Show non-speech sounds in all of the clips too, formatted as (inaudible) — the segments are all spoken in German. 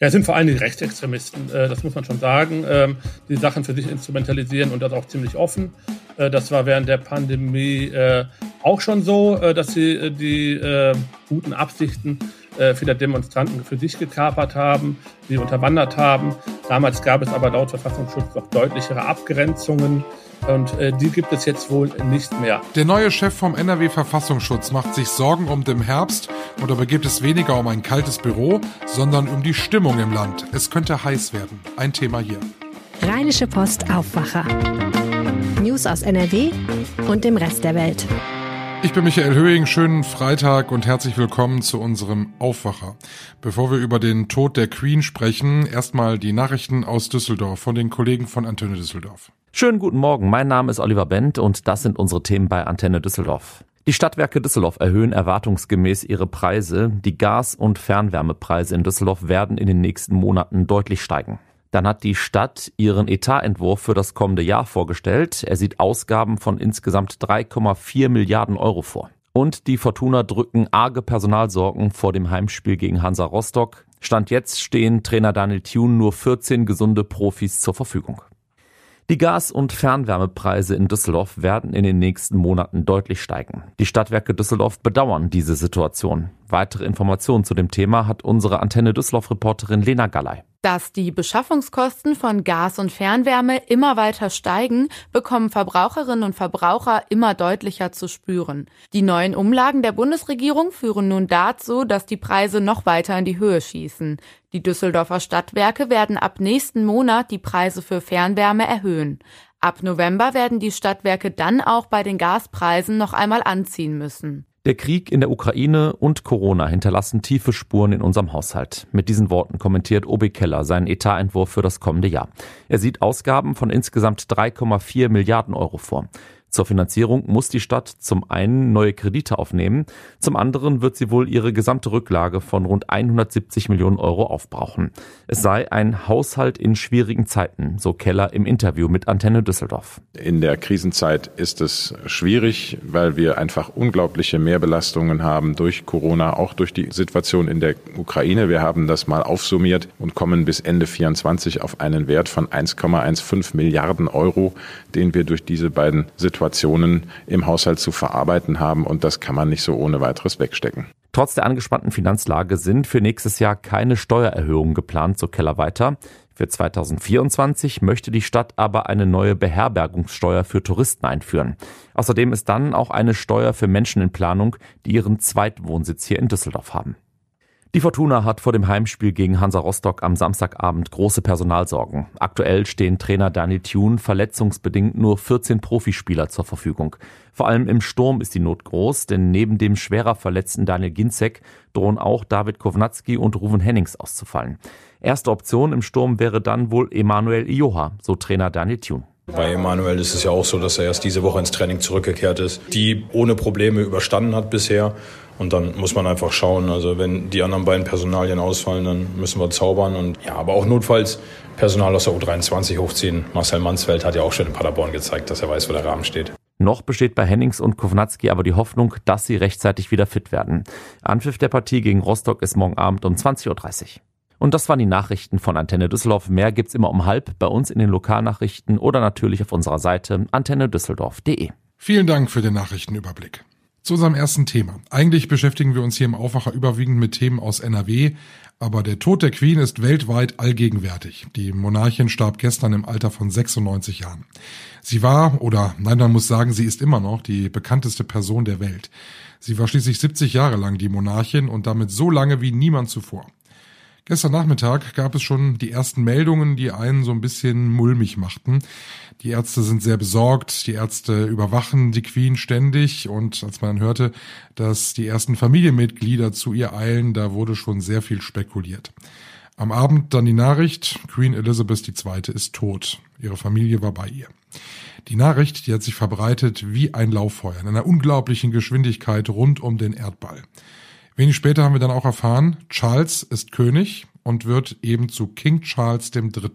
Ja, es sind vor allem die Rechtsextremisten, äh, das muss man schon sagen, ähm, die Sachen für sich instrumentalisieren und das auch ziemlich offen. Äh, das war während der Pandemie äh, auch schon so, dass sie die guten Absichten vieler Demonstranten für sich gekapert haben, sie unterwandert haben. Damals gab es aber laut Verfassungsschutz noch deutlichere Abgrenzungen. Und äh, die gibt es jetzt wohl nicht mehr. Der neue Chef vom NRW-Verfassungsschutz macht sich Sorgen um den Herbst und dabei geht es weniger um ein kaltes Büro, sondern um die Stimmung im Land. Es könnte heiß werden. Ein Thema hier. Rheinische Post Aufwacher. News aus NRW und dem Rest der Welt. Ich bin Michael Höhing, schönen Freitag und herzlich willkommen zu unserem Aufwacher. Bevor wir über den Tod der Queen sprechen, erstmal die Nachrichten aus Düsseldorf von den Kollegen von Antenne Düsseldorf. Schönen guten Morgen, mein Name ist Oliver Bent und das sind unsere Themen bei Antenne Düsseldorf. Die Stadtwerke Düsseldorf erhöhen erwartungsgemäß ihre Preise. Die Gas- und Fernwärmepreise in Düsseldorf werden in den nächsten Monaten deutlich steigen. Dann hat die Stadt ihren Etatentwurf für das kommende Jahr vorgestellt. Er sieht Ausgaben von insgesamt 3,4 Milliarden Euro vor. Und die Fortuna drücken arge Personalsorgen vor dem Heimspiel gegen Hansa Rostock. Stand jetzt stehen Trainer Daniel Thune nur 14 gesunde Profis zur Verfügung. Die Gas- und Fernwärmepreise in Düsseldorf werden in den nächsten Monaten deutlich steigen. Die Stadtwerke Düsseldorf bedauern diese Situation. Weitere Informationen zu dem Thema hat unsere Antenne Düsseldorf-Reporterin Lena Gallei. Dass die Beschaffungskosten von Gas und Fernwärme immer weiter steigen, bekommen Verbraucherinnen und Verbraucher immer deutlicher zu spüren. Die neuen Umlagen der Bundesregierung führen nun dazu, dass die Preise noch weiter in die Höhe schießen. Die Düsseldorfer Stadtwerke werden ab nächsten Monat die Preise für Fernwärme erhöhen. Ab November werden die Stadtwerke dann auch bei den Gaspreisen noch einmal anziehen müssen. Der Krieg in der Ukraine und Corona hinterlassen tiefe Spuren in unserem Haushalt. Mit diesen Worten kommentiert Obi Keller seinen Etatentwurf für das kommende Jahr. Er sieht Ausgaben von insgesamt 3,4 Milliarden Euro vor. Zur Finanzierung muss die Stadt zum einen neue Kredite aufnehmen, zum anderen wird sie wohl ihre gesamte Rücklage von rund 170 Millionen Euro aufbrauchen. Es sei ein Haushalt in schwierigen Zeiten, so Keller im Interview mit Antenne Düsseldorf. In der Krisenzeit ist es schwierig, weil wir einfach unglaubliche Mehrbelastungen haben durch Corona, auch durch die Situation in der Ukraine. Wir haben das mal aufsummiert und kommen bis Ende 24 auf einen Wert von 1,15 Milliarden Euro, den wir durch diese beiden Situationen Situationen im Haushalt zu verarbeiten haben und das kann man nicht so ohne weiteres wegstecken. Trotz der angespannten Finanzlage sind für nächstes Jahr keine Steuererhöhungen geplant, so Keller weiter. Für 2024 möchte die Stadt aber eine neue Beherbergungssteuer für Touristen einführen. Außerdem ist dann auch eine Steuer für Menschen in Planung, die ihren Zweitwohnsitz hier in Düsseldorf haben. Die Fortuna hat vor dem Heimspiel gegen Hansa Rostock am Samstagabend große Personalsorgen. Aktuell stehen Trainer Daniel Thune verletzungsbedingt nur 14 Profispieler zur Verfügung. Vor allem im Sturm ist die Not groß, denn neben dem schwerer verletzten Daniel Ginzek drohen auch David Kovnatski und Ruven Hennings auszufallen. Erste Option im Sturm wäre dann wohl Emanuel Ioha, so Trainer Daniel Thune. Bei Emanuel ist es ja auch so, dass er erst diese Woche ins Training zurückgekehrt ist, die ohne Probleme überstanden hat bisher. Und dann muss man einfach schauen. Also wenn die anderen beiden Personalien ausfallen, dann müssen wir zaubern. Und ja, aber auch notfalls Personal aus der U23 hochziehen. Marcel Mansfeld hat ja auch schon in Paderborn gezeigt, dass er weiß, wo der Rahmen steht. Noch besteht bei Hennings und Kovnatski aber die Hoffnung, dass sie rechtzeitig wieder fit werden. Anpfiff der Partie gegen Rostock ist morgen Abend um 20.30 Uhr. Und das waren die Nachrichten von Antenne Düsseldorf. Mehr gibt's immer um halb bei uns in den Lokalnachrichten oder natürlich auf unserer Seite antennedüsseldorf.de. Vielen Dank für den Nachrichtenüberblick. Zu unserem ersten Thema. Eigentlich beschäftigen wir uns hier im Aufwacher überwiegend mit Themen aus NRW, aber der Tod der Queen ist weltweit allgegenwärtig. Die Monarchin starb gestern im Alter von 96 Jahren. Sie war, oder nein, man muss sagen, sie ist immer noch die bekannteste Person der Welt. Sie war schließlich 70 Jahre lang die Monarchin und damit so lange wie niemand zuvor. Gestern Nachmittag gab es schon die ersten Meldungen, die einen so ein bisschen mulmig machten. Die Ärzte sind sehr besorgt, die Ärzte überwachen die Queen ständig und als man hörte, dass die ersten Familienmitglieder zu ihr eilen, da wurde schon sehr viel spekuliert. Am Abend dann die Nachricht, Queen Elizabeth II. ist tot. Ihre Familie war bei ihr. Die Nachricht, die hat sich verbreitet wie ein Lauffeuer in einer unglaublichen Geschwindigkeit rund um den Erdball. Wenig später haben wir dann auch erfahren, Charles ist König und wird eben zu King Charles III.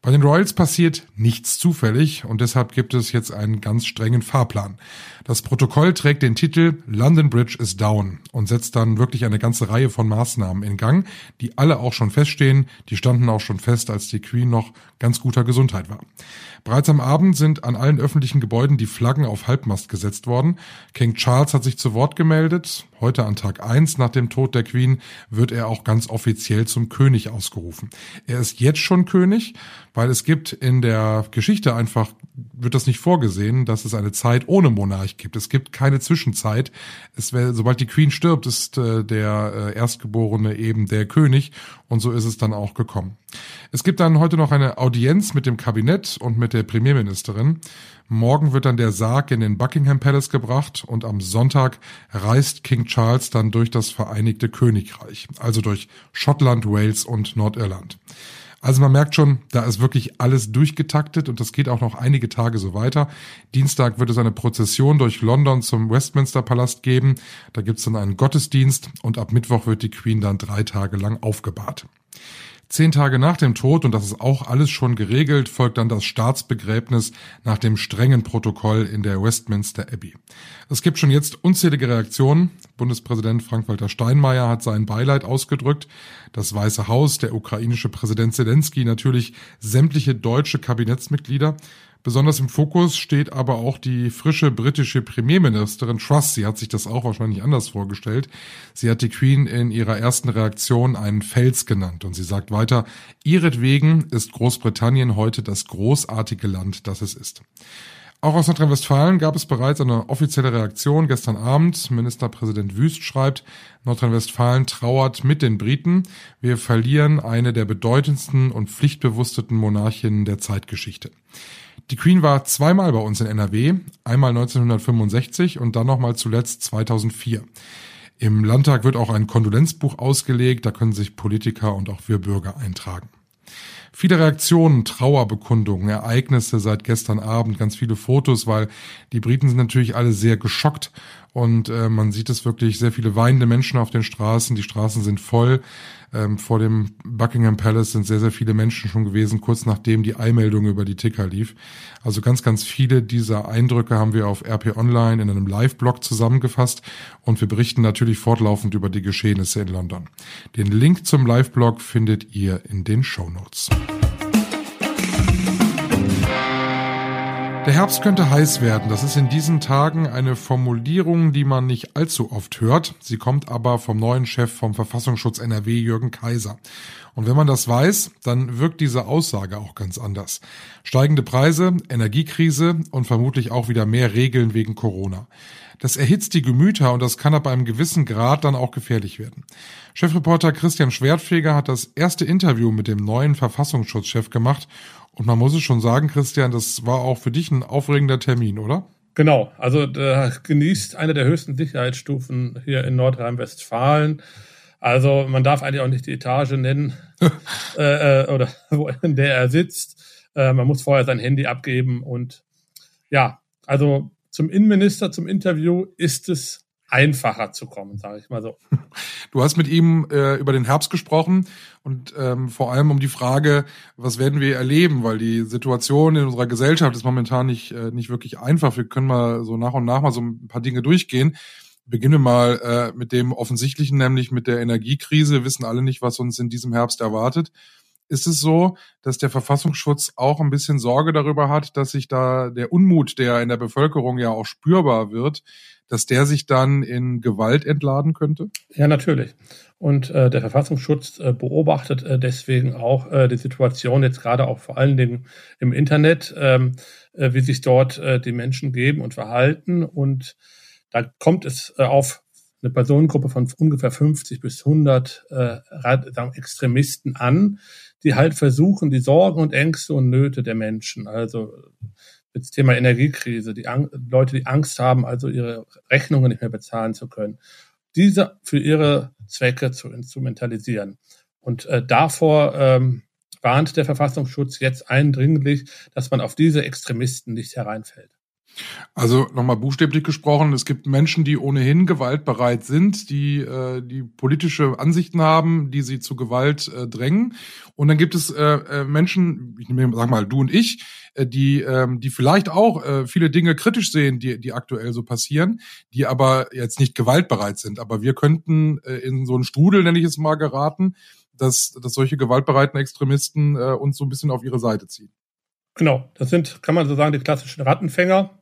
Bei den Royals passiert nichts zufällig und deshalb gibt es jetzt einen ganz strengen Fahrplan. Das Protokoll trägt den Titel London Bridge is down und setzt dann wirklich eine ganze Reihe von Maßnahmen in Gang, die alle auch schon feststehen. Die standen auch schon fest, als die Queen noch ganz guter Gesundheit war. Bereits am Abend sind an allen öffentlichen Gebäuden die Flaggen auf Halbmast gesetzt worden. King Charles hat sich zu Wort gemeldet. Heute an Tag eins nach dem Tod der Queen wird er auch ganz offiziell zum König ausgerufen. Er ist jetzt schon König, weil es gibt in der Geschichte einfach, wird das nicht vorgesehen, dass es eine Zeit ohne Monarch gibt. Es gibt keine Zwischenzeit. Es sobald die Queen stirbt, ist äh, der äh, Erstgeborene eben der König und so ist es dann auch gekommen. Es gibt dann heute noch eine Audienz mit dem Kabinett und mit der Premierministerin. Morgen wird dann der Sarg in den Buckingham Palace gebracht und am Sonntag reist King Charles dann durch das Vereinigte Königreich, also durch Schottland, Wales und Nordirland. Also man merkt schon, da ist wirklich alles durchgetaktet und das geht auch noch einige Tage so weiter. Dienstag wird es eine Prozession durch London zum Westminster Palast geben. Da gibt's dann einen Gottesdienst und ab Mittwoch wird die Queen dann drei Tage lang aufgebahrt. Zehn Tage nach dem Tod, und das ist auch alles schon geregelt, folgt dann das Staatsbegräbnis nach dem strengen Protokoll in der Westminster Abbey. Es gibt schon jetzt unzählige Reaktionen. Bundespräsident Frank-Walter Steinmeier hat sein Beileid ausgedrückt. Das Weiße Haus, der ukrainische Präsident Zelensky, natürlich sämtliche deutsche Kabinettsmitglieder. Besonders im Fokus steht aber auch die frische britische Premierministerin Truss. Sie hat sich das auch wahrscheinlich anders vorgestellt. Sie hat die Queen in ihrer ersten Reaktion einen Fels genannt und sie sagt weiter, ihretwegen ist Großbritannien heute das großartige Land, das es ist. Auch aus Nordrhein-Westfalen gab es bereits eine offizielle Reaktion gestern Abend. Ministerpräsident Wüst schreibt, Nordrhein-Westfalen trauert mit den Briten. Wir verlieren eine der bedeutendsten und pflichtbewussteten Monarchinnen der Zeitgeschichte. Die Queen war zweimal bei uns in NRW, einmal 1965 und dann nochmal zuletzt 2004. Im Landtag wird auch ein Kondolenzbuch ausgelegt, da können sich Politiker und auch wir Bürger eintragen. Viele Reaktionen, Trauerbekundungen, Ereignisse seit gestern Abend, ganz viele Fotos, weil die Briten sind natürlich alle sehr geschockt und äh, man sieht es wirklich sehr viele weinende Menschen auf den Straßen. Die Straßen sind voll. Ähm, vor dem Buckingham Palace sind sehr, sehr viele Menschen schon gewesen, kurz nachdem die Eilmeldung über die Ticker lief. Also ganz, ganz viele dieser Eindrücke haben wir auf RP Online in einem Live-Blog zusammengefasst und wir berichten natürlich fortlaufend über die Geschehnisse in London. Den Link zum Live-Blog findet ihr in den Show Notes. Der Herbst könnte heiß werden. Das ist in diesen Tagen eine Formulierung, die man nicht allzu oft hört. Sie kommt aber vom neuen Chef vom Verfassungsschutz NRW, Jürgen Kaiser. Und wenn man das weiß, dann wirkt diese Aussage auch ganz anders. Steigende Preise, Energiekrise und vermutlich auch wieder mehr Regeln wegen Corona. Das erhitzt die Gemüter und das kann ab einem gewissen Grad dann auch gefährlich werden. Chefreporter Christian Schwertfeger hat das erste Interview mit dem neuen Verfassungsschutzchef gemacht und man muss es schon sagen, Christian, das war auch für dich ein aufregender Termin, oder? Genau, also da genießt eine der höchsten Sicherheitsstufen hier in Nordrhein-Westfalen. Also man darf eigentlich auch nicht die Etage nennen (laughs) äh, äh, oder (laughs) wo, in der er sitzt. Äh, man muss vorher sein Handy abgeben und ja, also zum Innenminister zum Interview ist es einfacher zu kommen, sage ich mal so. (laughs) Du hast mit ihm äh, über den Herbst gesprochen und ähm, vor allem um die Frage, was werden wir erleben, weil die Situation in unserer Gesellschaft ist momentan nicht äh, nicht wirklich einfach. Wir können mal so nach und nach mal so ein paar Dinge durchgehen. Beginne mal äh, mit dem offensichtlichen, nämlich mit der Energiekrise. Wir wissen alle nicht, was uns in diesem Herbst erwartet. Ist es so, dass der Verfassungsschutz auch ein bisschen Sorge darüber hat, dass sich da der Unmut, der in der Bevölkerung ja auch spürbar wird, dass der sich dann in Gewalt entladen könnte? Ja, natürlich. Und äh, der Verfassungsschutz äh, beobachtet äh, deswegen auch äh, die Situation jetzt gerade auch vor allen Dingen im Internet, ähm, äh, wie sich dort äh, die Menschen geben und verhalten. Und da kommt es äh, auf eine Personengruppe von ungefähr 50 bis 100 äh, Extremisten an, die halt versuchen, die Sorgen und Ängste und Nöte der Menschen, also das Thema Energiekrise, die Ang Leute, die Angst haben, also ihre Rechnungen nicht mehr bezahlen zu können, diese für ihre Zwecke zu instrumentalisieren. Und äh, davor ähm, warnt der Verfassungsschutz jetzt eindringlich, dass man auf diese Extremisten nicht hereinfällt. Also nochmal buchstäblich gesprochen, es gibt Menschen, die ohnehin gewaltbereit sind, die äh, die politische Ansichten haben, die sie zu Gewalt äh, drängen. Und dann gibt es äh, äh, Menschen, ich nehme sag mal du und ich, äh, die ähm, die vielleicht auch äh, viele Dinge kritisch sehen, die die aktuell so passieren, die aber jetzt nicht gewaltbereit sind. Aber wir könnten äh, in so einen Strudel, nenne ich es mal, geraten, dass dass solche gewaltbereiten Extremisten äh, uns so ein bisschen auf ihre Seite ziehen. Genau, das sind, kann man so sagen, die klassischen Rattenfänger,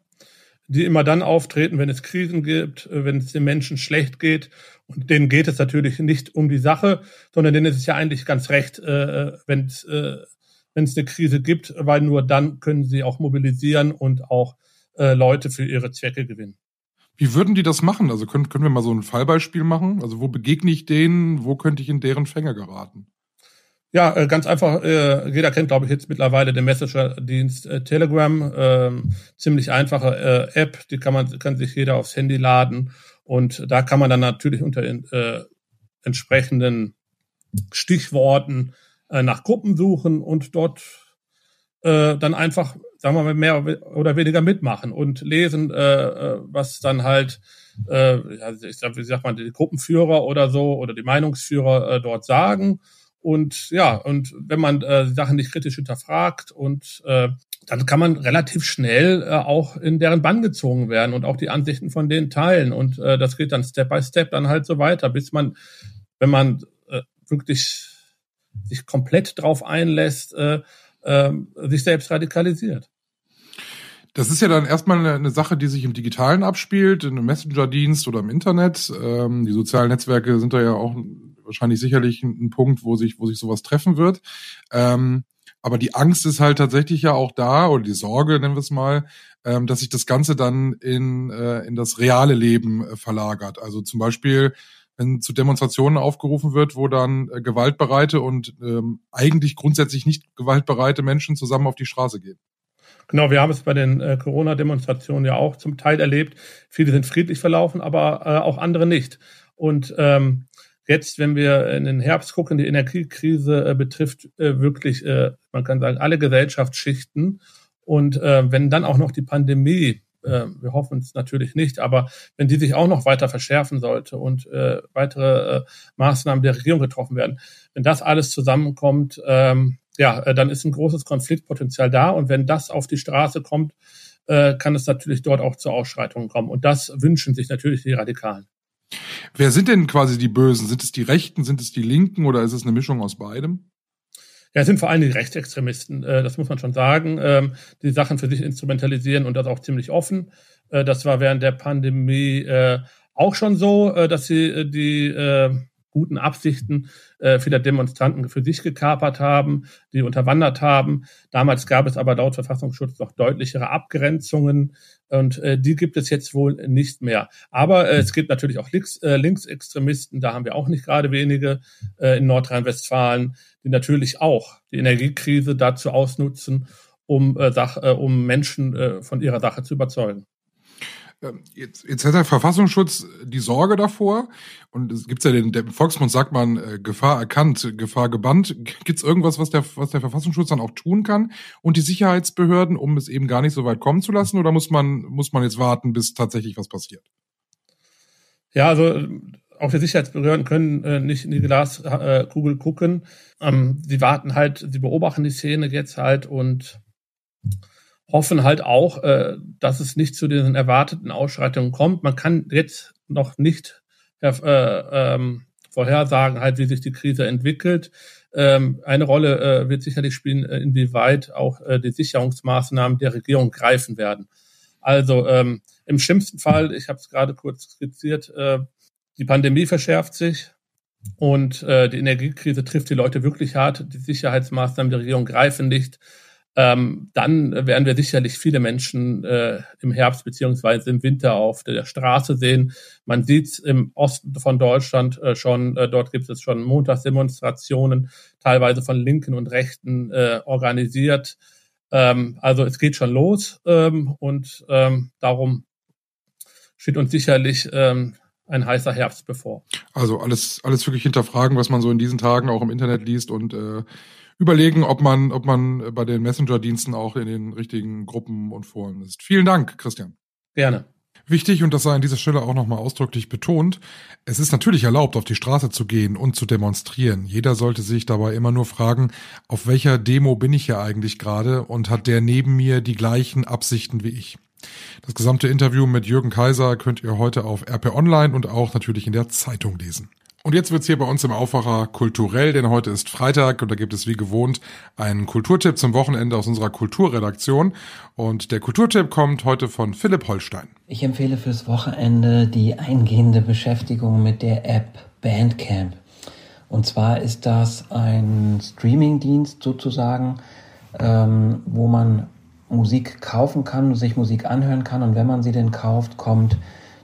die immer dann auftreten, wenn es Krisen gibt, äh, wenn es den Menschen schlecht geht. Und denen geht es natürlich nicht um die Sache, sondern denen ist es ja eigentlich ganz recht, äh, wenn es äh, wenn es eine Krise gibt, weil nur dann können sie auch mobilisieren und auch äh, Leute für ihre Zwecke gewinnen. Wie würden die das machen? Also können, können wir mal so ein Fallbeispiel machen? Also wo begegne ich denen? Wo könnte ich in deren Fänger geraten? Ja, äh, ganz einfach. Äh, jeder kennt, glaube ich, jetzt mittlerweile den Messenger-Dienst äh, Telegram. Ähm, ziemlich einfache App, die kann man kann sich jeder aufs Handy laden und da kann man dann natürlich unter entsprechenden Stichworten nach Gruppen suchen und dort dann einfach, sagen wir mal, mehr oder weniger mitmachen und lesen, was dann halt, äh, ich sag, wie sagt man, die Gruppenführer oder so oder die Meinungsführer äh, dort sagen und ja, und wenn man äh, Sachen nicht kritisch hinterfragt und äh, dann kann man relativ schnell äh, auch in deren Bann gezogen werden und auch die Ansichten von denen teilen. Und äh, das geht dann Step by Step dann halt so weiter, bis man, wenn man äh, wirklich sich komplett drauf einlässt, äh, äh, sich selbst radikalisiert. Das ist ja dann erstmal eine, Sache, die sich im Digitalen abspielt, in einem Messenger-Dienst oder im Internet. Ähm, die sozialen Netzwerke sind da ja auch wahrscheinlich sicherlich ein, Punkt, wo sich, wo sich sowas treffen wird. Ähm, aber die Angst ist halt tatsächlich ja auch da, oder die Sorge, nennen wir es mal, ähm, dass sich das Ganze dann in, äh, in das reale Leben äh, verlagert. Also zum Beispiel, wenn zu Demonstrationen aufgerufen wird, wo dann äh, gewaltbereite und ähm, eigentlich grundsätzlich nicht gewaltbereite Menschen zusammen auf die Straße gehen. Genau, wir haben es bei den äh, Corona-Demonstrationen ja auch zum Teil erlebt. Viele sind friedlich verlaufen, aber äh, auch andere nicht. Und ähm, jetzt, wenn wir in den Herbst gucken, die Energiekrise äh, betrifft äh, wirklich, äh, man kann sagen, alle Gesellschaftsschichten. Und wenn dann auch noch die Pandemie, wir hoffen es natürlich nicht, aber wenn die sich auch noch weiter verschärfen sollte und äh, weitere äh, Maßnahmen der Regierung getroffen werden, wenn das alles zusammenkommt, ähm, ja, äh, dann ist ein großes Konfliktpotenzial da. Und wenn das auf die Straße kommt, kann es natürlich dort auch zu Ausschreitungen kommen. Und das wünschen sich natürlich die Radikalen. Wer sind denn quasi die Bösen? Sind es die Rechten, sind es die Linken oder ist es eine Mischung aus beidem? Ja, es sind vor allem die Rechtsextremisten, äh, das muss man schon sagen, ähm, die Sachen für sich instrumentalisieren und das auch ziemlich offen. Äh, das war während der Pandemie äh, auch schon so, dass sie die guten Absichten äh, vieler Demonstranten für sich gekapert haben, die unterwandert haben. Damals gab es aber laut Verfassungsschutz noch deutlichere Abgrenzungen und äh, die gibt es jetzt wohl nicht mehr. Aber äh, es gibt natürlich auch Links, äh, Linksextremisten, da haben wir auch nicht gerade wenige äh, in Nordrhein-Westfalen, die natürlich auch die Energiekrise dazu ausnutzen, um, äh, Sach, äh, um Menschen äh, von ihrer Sache zu überzeugen. Ähm, jetzt, jetzt hat der Verfassungsschutz die Sorge davor und es gibt ja den, der Volksmund sagt man äh, Gefahr erkannt, Gefahr gebannt. Gibt es irgendwas, was der, was der Verfassungsschutz dann auch tun kann und die Sicherheitsbehörden, um es eben gar nicht so weit kommen zu lassen oder muss man, muss man jetzt warten, bis tatsächlich was passiert? Ja, also auch die Sicherheitsbehörden können äh, nicht in die Glaskugel gucken. Ähm, sie warten halt, sie beobachten die Szene jetzt halt und hoffen halt auch, äh, dass es nicht zu diesen erwarteten Ausschreitungen kommt. Man kann jetzt noch nicht äh, ähm, vorhersagen, halt, wie sich die Krise entwickelt. Ähm, eine Rolle äh, wird sicherlich spielen, äh, inwieweit auch äh, die Sicherungsmaßnahmen der Regierung greifen werden. Also ähm, im schlimmsten Fall, ich habe es gerade kurz skizziert, äh, die Pandemie verschärft sich und äh, die Energiekrise trifft die Leute wirklich hart. Die Sicherheitsmaßnahmen der Regierung greifen nicht ähm, dann werden wir sicherlich viele Menschen äh, im Herbst beziehungsweise im Winter auf der Straße sehen. Man sieht im Osten von Deutschland äh, schon, äh, dort gibt es schon Montagsdemonstrationen, teilweise von Linken und Rechten äh, organisiert. Ähm, also es geht schon los ähm, und ähm, darum steht uns sicherlich ähm, ein heißer Herbst bevor. Also alles, alles wirklich hinterfragen, was man so in diesen Tagen auch im Internet liest und äh, überlegen, ob man, ob man bei den Messenger-Diensten auch in den richtigen Gruppen und Foren ist. Vielen Dank, Christian. Gerne. Wichtig, und das sei an dieser Stelle auch nochmal ausdrücklich betont, es ist natürlich erlaubt, auf die Straße zu gehen und zu demonstrieren. Jeder sollte sich dabei immer nur fragen, auf welcher Demo bin ich ja eigentlich gerade und hat der neben mir die gleichen Absichten wie ich. Das gesamte Interview mit Jürgen Kaiser könnt ihr heute auf RP Online und auch natürlich in der Zeitung lesen. Und jetzt wird's hier bei uns im Aufwacher kulturell, denn heute ist Freitag und da gibt es wie gewohnt einen Kulturtipp zum Wochenende aus unserer Kulturredaktion. Und der Kulturtipp kommt heute von Philipp Holstein. Ich empfehle fürs Wochenende die eingehende Beschäftigung mit der App Bandcamp. Und zwar ist das ein Streamingdienst sozusagen, ähm, wo man Musik kaufen kann, sich Musik anhören kann. Und wenn man sie denn kauft, kommt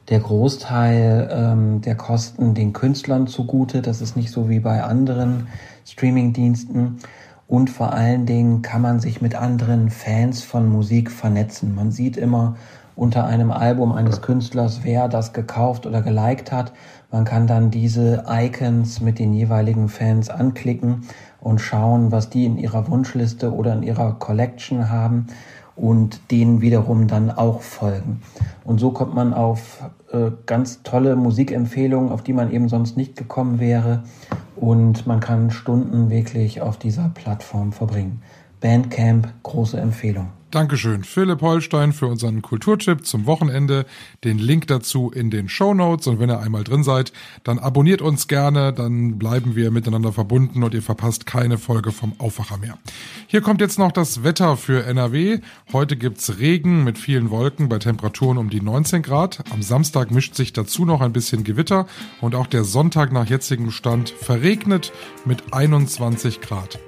der Großteil ähm, der Kosten den Künstlern zugute. Das ist nicht so wie bei anderen Streamingdiensten. Und vor allen Dingen kann man sich mit anderen Fans von Musik vernetzen. Man sieht immer unter einem Album eines Künstlers, wer das gekauft oder geliked hat. Man kann dann diese Icons mit den jeweiligen Fans anklicken und schauen, was die in ihrer Wunschliste oder in ihrer Collection haben und denen wiederum dann auch folgen. Und so kommt man auf äh, ganz tolle Musikempfehlungen, auf die man eben sonst nicht gekommen wäre. Und man kann Stunden wirklich auf dieser Plattform verbringen. Bandcamp, große Empfehlung. Dankeschön, Philipp Holstein, für unseren Kulturtipp zum Wochenende. Den Link dazu in den Show Notes. Und wenn ihr einmal drin seid, dann abonniert uns gerne, dann bleiben wir miteinander verbunden und ihr verpasst keine Folge vom Aufwacher mehr. Hier kommt jetzt noch das Wetter für NRW. Heute gibt's Regen mit vielen Wolken bei Temperaturen um die 19 Grad. Am Samstag mischt sich dazu noch ein bisschen Gewitter und auch der Sonntag nach jetzigem Stand verregnet mit 21 Grad.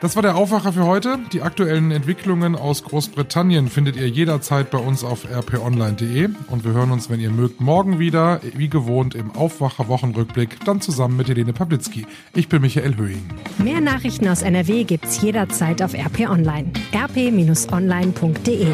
Das war der Aufwacher für heute. Die aktuellen Entwicklungen aus Großbritannien findet ihr jederzeit bei uns auf rponline.de und wir hören uns, wenn ihr mögt, morgen wieder, wie gewohnt im Aufwacher Wochenrückblick, dann zusammen mit Helene Pawlitzki. Ich bin Michael Höhing. Mehr Nachrichten aus NRW gibt's jederzeit auf RP Online. rp-online.de